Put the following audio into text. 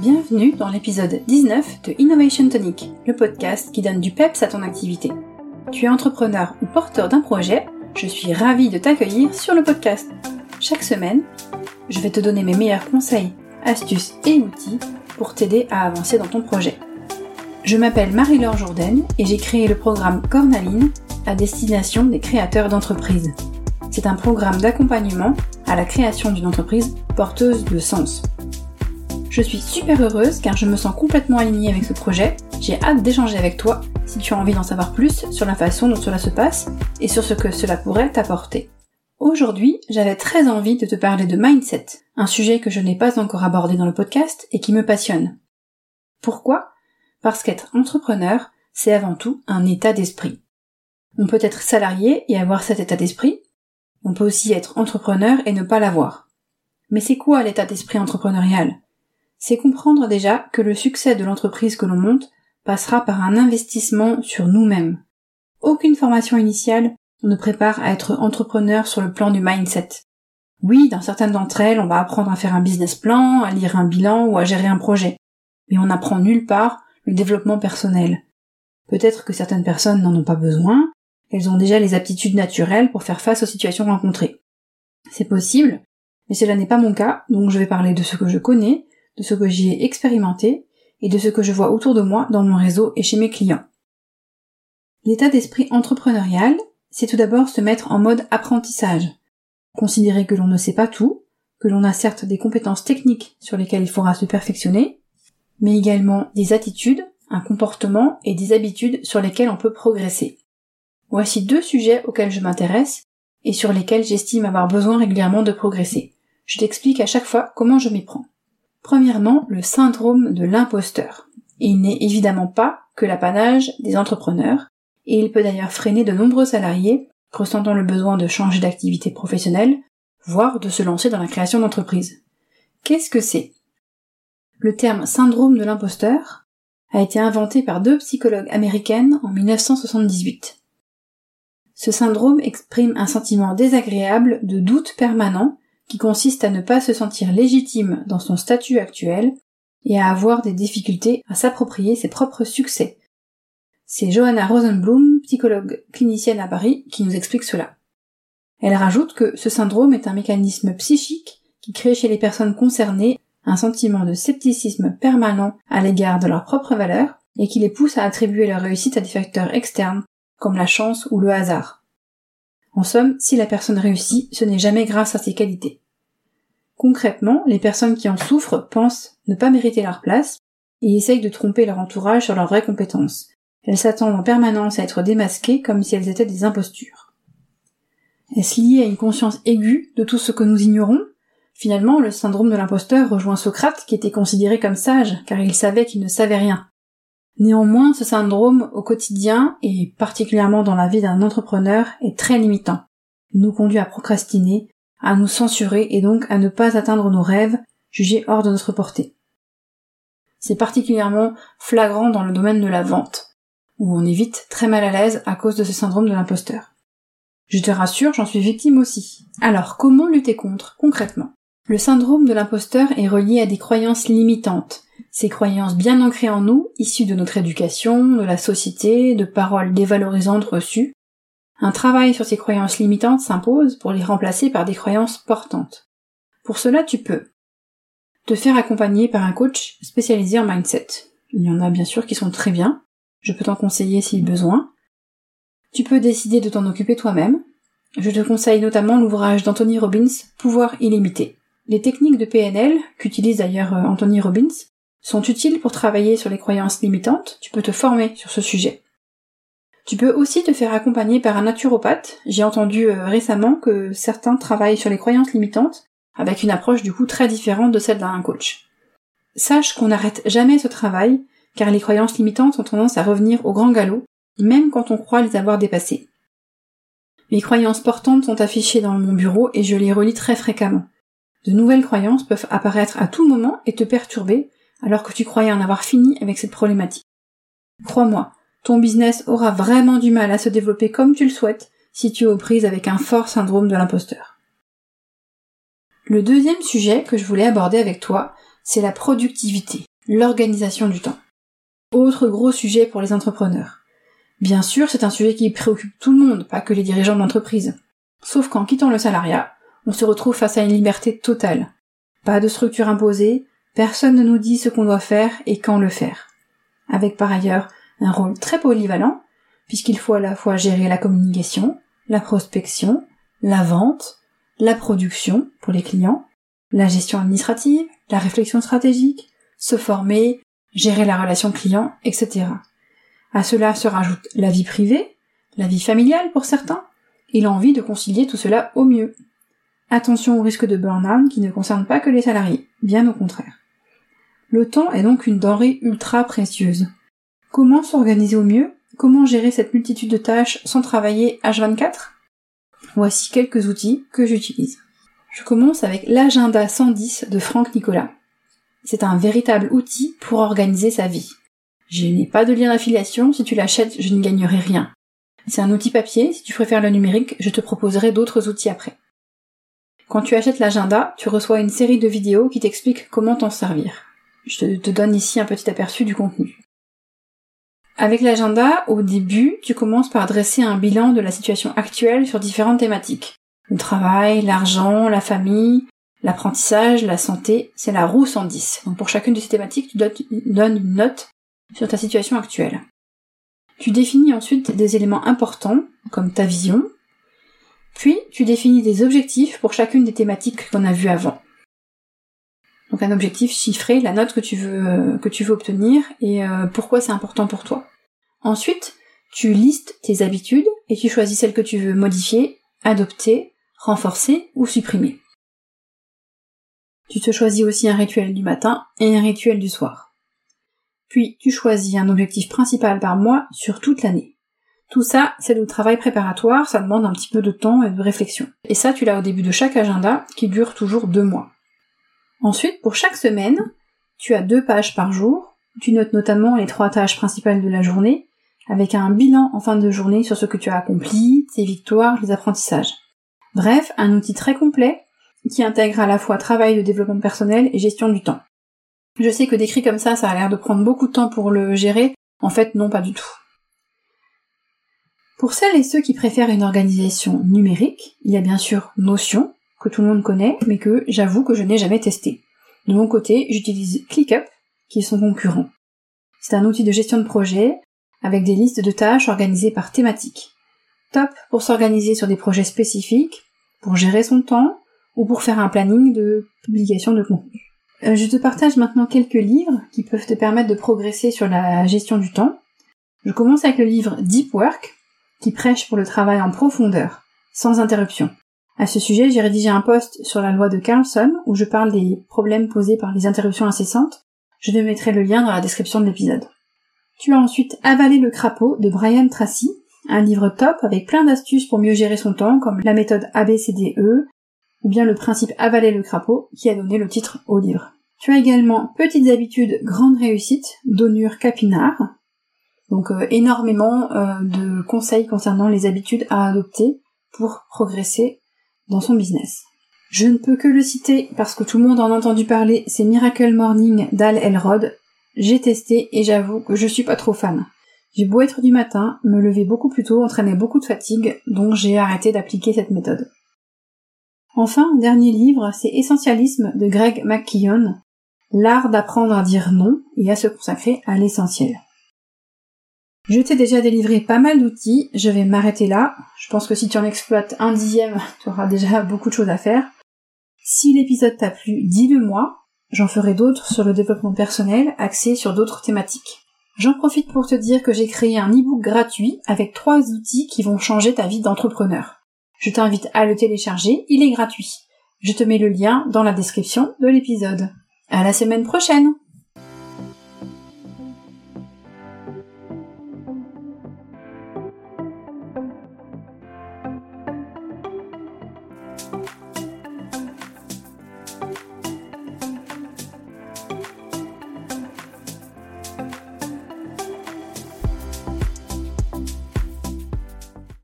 Bienvenue dans l'épisode 19 de Innovation Tonic, le podcast qui donne du peps à ton activité. Tu es entrepreneur ou porteur d'un projet, je suis ravie de t'accueillir sur le podcast. Chaque semaine, je vais te donner mes meilleurs conseils, astuces et outils pour t'aider à avancer dans ton projet. Je m'appelle Marie-Laure Jourdain et j'ai créé le programme Cornaline à destination des créateurs d'entreprises. C'est un programme d'accompagnement à la création d'une entreprise porteuse de sens. Je suis super heureuse car je me sens complètement alignée avec ce projet. J'ai hâte d'échanger avec toi si tu as envie d'en savoir plus sur la façon dont cela se passe et sur ce que cela pourrait t'apporter. Aujourd'hui, j'avais très envie de te parler de mindset, un sujet que je n'ai pas encore abordé dans le podcast et qui me passionne. Pourquoi? Parce qu'être entrepreneur, c'est avant tout un état d'esprit. On peut être salarié et avoir cet état d'esprit. On peut aussi être entrepreneur et ne pas l'avoir. Mais c'est quoi l'état d'esprit entrepreneurial? C'est comprendre déjà que le succès de l'entreprise que l'on monte passera par un investissement sur nous-mêmes. Aucune formation initiale ne prépare à être entrepreneur sur le plan du mindset. Oui, dans certaines d'entre elles, on va apprendre à faire un business plan, à lire un bilan ou à gérer un projet. Mais on n'apprend nulle part le développement personnel. Peut-être que certaines personnes n'en ont pas besoin, elles ont déjà les aptitudes naturelles pour faire face aux situations rencontrées. C'est possible, mais cela n'est pas mon cas, donc je vais parler de ce que je connais de ce que j'y ai expérimenté et de ce que je vois autour de moi dans mon réseau et chez mes clients. L'état d'esprit entrepreneurial, c'est tout d'abord se mettre en mode apprentissage. Considérer que l'on ne sait pas tout, que l'on a certes des compétences techniques sur lesquelles il faudra se perfectionner, mais également des attitudes, un comportement et des habitudes sur lesquelles on peut progresser. Voici deux sujets auxquels je m'intéresse et sur lesquels j'estime avoir besoin régulièrement de progresser. Je t'explique à chaque fois comment je m'y prends. Premièrement, le syndrome de l'imposteur. Il n'est évidemment pas que l'apanage des entrepreneurs, et il peut d'ailleurs freiner de nombreux salariés ressentant le besoin de changer d'activité professionnelle, voire de se lancer dans la création d'entreprise. Qu'est-ce que c'est? Le terme syndrome de l'imposteur a été inventé par deux psychologues américaines en 1978. Ce syndrome exprime un sentiment désagréable de doute permanent qui consiste à ne pas se sentir légitime dans son statut actuel et à avoir des difficultés à s'approprier ses propres succès. C'est Johanna Rosenblum, psychologue clinicienne à Paris, qui nous explique cela. Elle rajoute que ce syndrome est un mécanisme psychique qui crée chez les personnes concernées un sentiment de scepticisme permanent à l'égard de leurs propres valeurs et qui les pousse à attribuer leur réussite à des facteurs externes comme la chance ou le hasard. En somme, si la personne réussit, ce n'est jamais grâce à ses qualités. Concrètement, les personnes qui en souffrent pensent ne pas mériter leur place et essayent de tromper leur entourage sur leurs vraies compétences. Elles s'attendent en permanence à être démasquées comme si elles étaient des impostures. Est-ce lié à une conscience aiguë de tout ce que nous ignorons? Finalement, le syndrome de l'imposteur rejoint Socrate qui était considéré comme sage car il savait qu'il ne savait rien. Néanmoins, ce syndrome au quotidien et particulièrement dans la vie d'un entrepreneur est très limitant. Il nous conduit à procrastiner, à nous censurer et donc à ne pas atteindre nos rêves jugés hors de notre portée. C'est particulièrement flagrant dans le domaine de la vente, où on est vite très mal à l'aise à cause de ce syndrome de l'imposteur. Je te rassure, j'en suis victime aussi. Alors, comment lutter contre, concrètement? Le syndrome de l'imposteur est relié à des croyances limitantes, ces croyances bien ancrées en nous, issues de notre éducation, de la société, de paroles dévalorisantes reçues, un travail sur ces croyances limitantes s'impose pour les remplacer par des croyances portantes. Pour cela, tu peux te faire accompagner par un coach spécialisé en mindset. Il y en a bien sûr qui sont très bien. Je peux t'en conseiller si besoin. Tu peux décider de t'en occuper toi-même. Je te conseille notamment l'ouvrage d'Anthony Robbins, Pouvoir illimité. Les techniques de PNL, qu'utilise d'ailleurs euh, Anthony Robbins, sont utiles pour travailler sur les croyances limitantes, tu peux te former sur ce sujet. Tu peux aussi te faire accompagner par un naturopathe. J'ai entendu euh, récemment que certains travaillent sur les croyances limitantes avec une approche du coup très différente de celle d'un coach. Sache qu'on n'arrête jamais ce travail car les croyances limitantes ont tendance à revenir au grand galop, même quand on croit les avoir dépassées. Mes croyances portantes sont affichées dans mon bureau et je les relis très fréquemment. De nouvelles croyances peuvent apparaître à tout moment et te perturber, alors que tu croyais en avoir fini avec cette problématique. Crois-moi, ton business aura vraiment du mal à se développer comme tu le souhaites si tu es aux prises avec un fort syndrome de l'imposteur. Le deuxième sujet que je voulais aborder avec toi, c'est la productivité, l'organisation du temps. Autre gros sujet pour les entrepreneurs. Bien sûr, c'est un sujet qui préoccupe tout le monde, pas que les dirigeants de l'entreprise. Sauf qu'en quittant le salariat, on se retrouve face à une liberté totale. Pas de structure imposée, personne ne nous dit ce qu'on doit faire et quand le faire. Avec par ailleurs un rôle très polyvalent, puisqu'il faut à la fois gérer la communication, la prospection, la vente, la production pour les clients, la gestion administrative, la réflexion stratégique, se former, gérer la relation client, etc. À cela se rajoute la vie privée, la vie familiale pour certains, et l'envie de concilier tout cela au mieux. Attention au risque de burn-out qui ne concerne pas que les salariés, bien au contraire. Le temps est donc une denrée ultra précieuse. Comment s'organiser au mieux? Comment gérer cette multitude de tâches sans travailler H24 Voici quelques outils que j'utilise. Je commence avec l'agenda 110 de Franck Nicolas. C'est un véritable outil pour organiser sa vie. Je n'ai pas de lien d'affiliation, si tu l'achètes, je n'y gagnerai rien. C'est un outil papier, si tu préfères le numérique, je te proposerai d'autres outils après. Quand tu achètes l'agenda, tu reçois une série de vidéos qui t'expliquent comment t'en servir. Je te donne ici un petit aperçu du contenu. Avec l'agenda, au début, tu commences par dresser un bilan de la situation actuelle sur différentes thématiques. Le travail, l'argent, la famille, l'apprentissage, la santé, c'est la roue 110. Donc pour chacune de ces thématiques, tu donnes une note sur ta situation actuelle. Tu définis ensuite des éléments importants, comme ta vision, puis tu définis des objectifs pour chacune des thématiques qu'on a vues avant. Donc un objectif chiffré, la note que tu veux, veux obtenir et euh, pourquoi c'est important pour toi. Ensuite, tu listes tes habitudes et tu choisis celles que tu veux modifier, adopter, renforcer ou supprimer. Tu te choisis aussi un rituel du matin et un rituel du soir. Puis tu choisis un objectif principal par mois sur toute l'année. Tout ça, c'est le travail préparatoire, ça demande un petit peu de temps et de réflexion. Et ça, tu l'as au début de chaque agenda, qui dure toujours deux mois. Ensuite, pour chaque semaine, tu as deux pages par jour. Tu notes notamment les trois tâches principales de la journée, avec un bilan en fin de journée sur ce que tu as accompli, tes victoires, les apprentissages. Bref, un outil très complet qui intègre à la fois travail de développement personnel et gestion du temps. Je sais que décrit comme ça, ça a l'air de prendre beaucoup de temps pour le gérer. En fait, non, pas du tout. Pour celles et ceux qui préfèrent une organisation numérique, il y a bien sûr Notion, que tout le monde connaît, mais que j'avoue que je n'ai jamais testé. De mon côté, j'utilise ClickUp, qui est son concurrent. C'est un outil de gestion de projet, avec des listes de tâches organisées par thématique. Top pour s'organiser sur des projets spécifiques, pour gérer son temps, ou pour faire un planning de publication de contenu. Euh, je te partage maintenant quelques livres qui peuvent te permettre de progresser sur la gestion du temps. Je commence avec le livre Deep Work, qui prêche pour le travail en profondeur, sans interruption. À ce sujet, j'ai rédigé un post sur la loi de Carlson où je parle des problèmes posés par les interruptions incessantes. Je te mettrai le lien dans la description de l'épisode. Tu as ensuite Avalé le crapaud de Brian Tracy, un livre top avec plein d'astuces pour mieux gérer son temps comme la méthode ABCDE ou bien le principe Avaler le crapaud qui a donné le titre au livre. Tu as également Petites habitudes, grande réussite d'Onur Capinard. Donc euh, énormément euh, de conseils concernant les habitudes à adopter pour progresser dans son business. Je ne peux que le citer parce que tout le monde en a entendu parler, c'est Miracle Morning d'Al Elrod. J'ai testé et j'avoue que je suis pas trop fan. J'ai beau être du matin, me lever beaucoup plus tôt entraînait beaucoup de fatigue, donc j'ai arrêté d'appliquer cette méthode. Enfin, dernier livre, c'est Essentialisme de Greg McKeown, l'art d'apprendre à dire non et à se consacrer à l'essentiel. Je t'ai déjà délivré pas mal d'outils, je vais m'arrêter là. Je pense que si tu en exploites un dixième, tu auras déjà beaucoup de choses à faire. Si l'épisode t'a plu, dis-le moi. J'en ferai d'autres sur le développement personnel, axés sur d'autres thématiques. J'en profite pour te dire que j'ai créé un e-book gratuit avec trois outils qui vont changer ta vie d'entrepreneur. Je t'invite à le télécharger, il est gratuit. Je te mets le lien dans la description de l'épisode. À la semaine prochaine!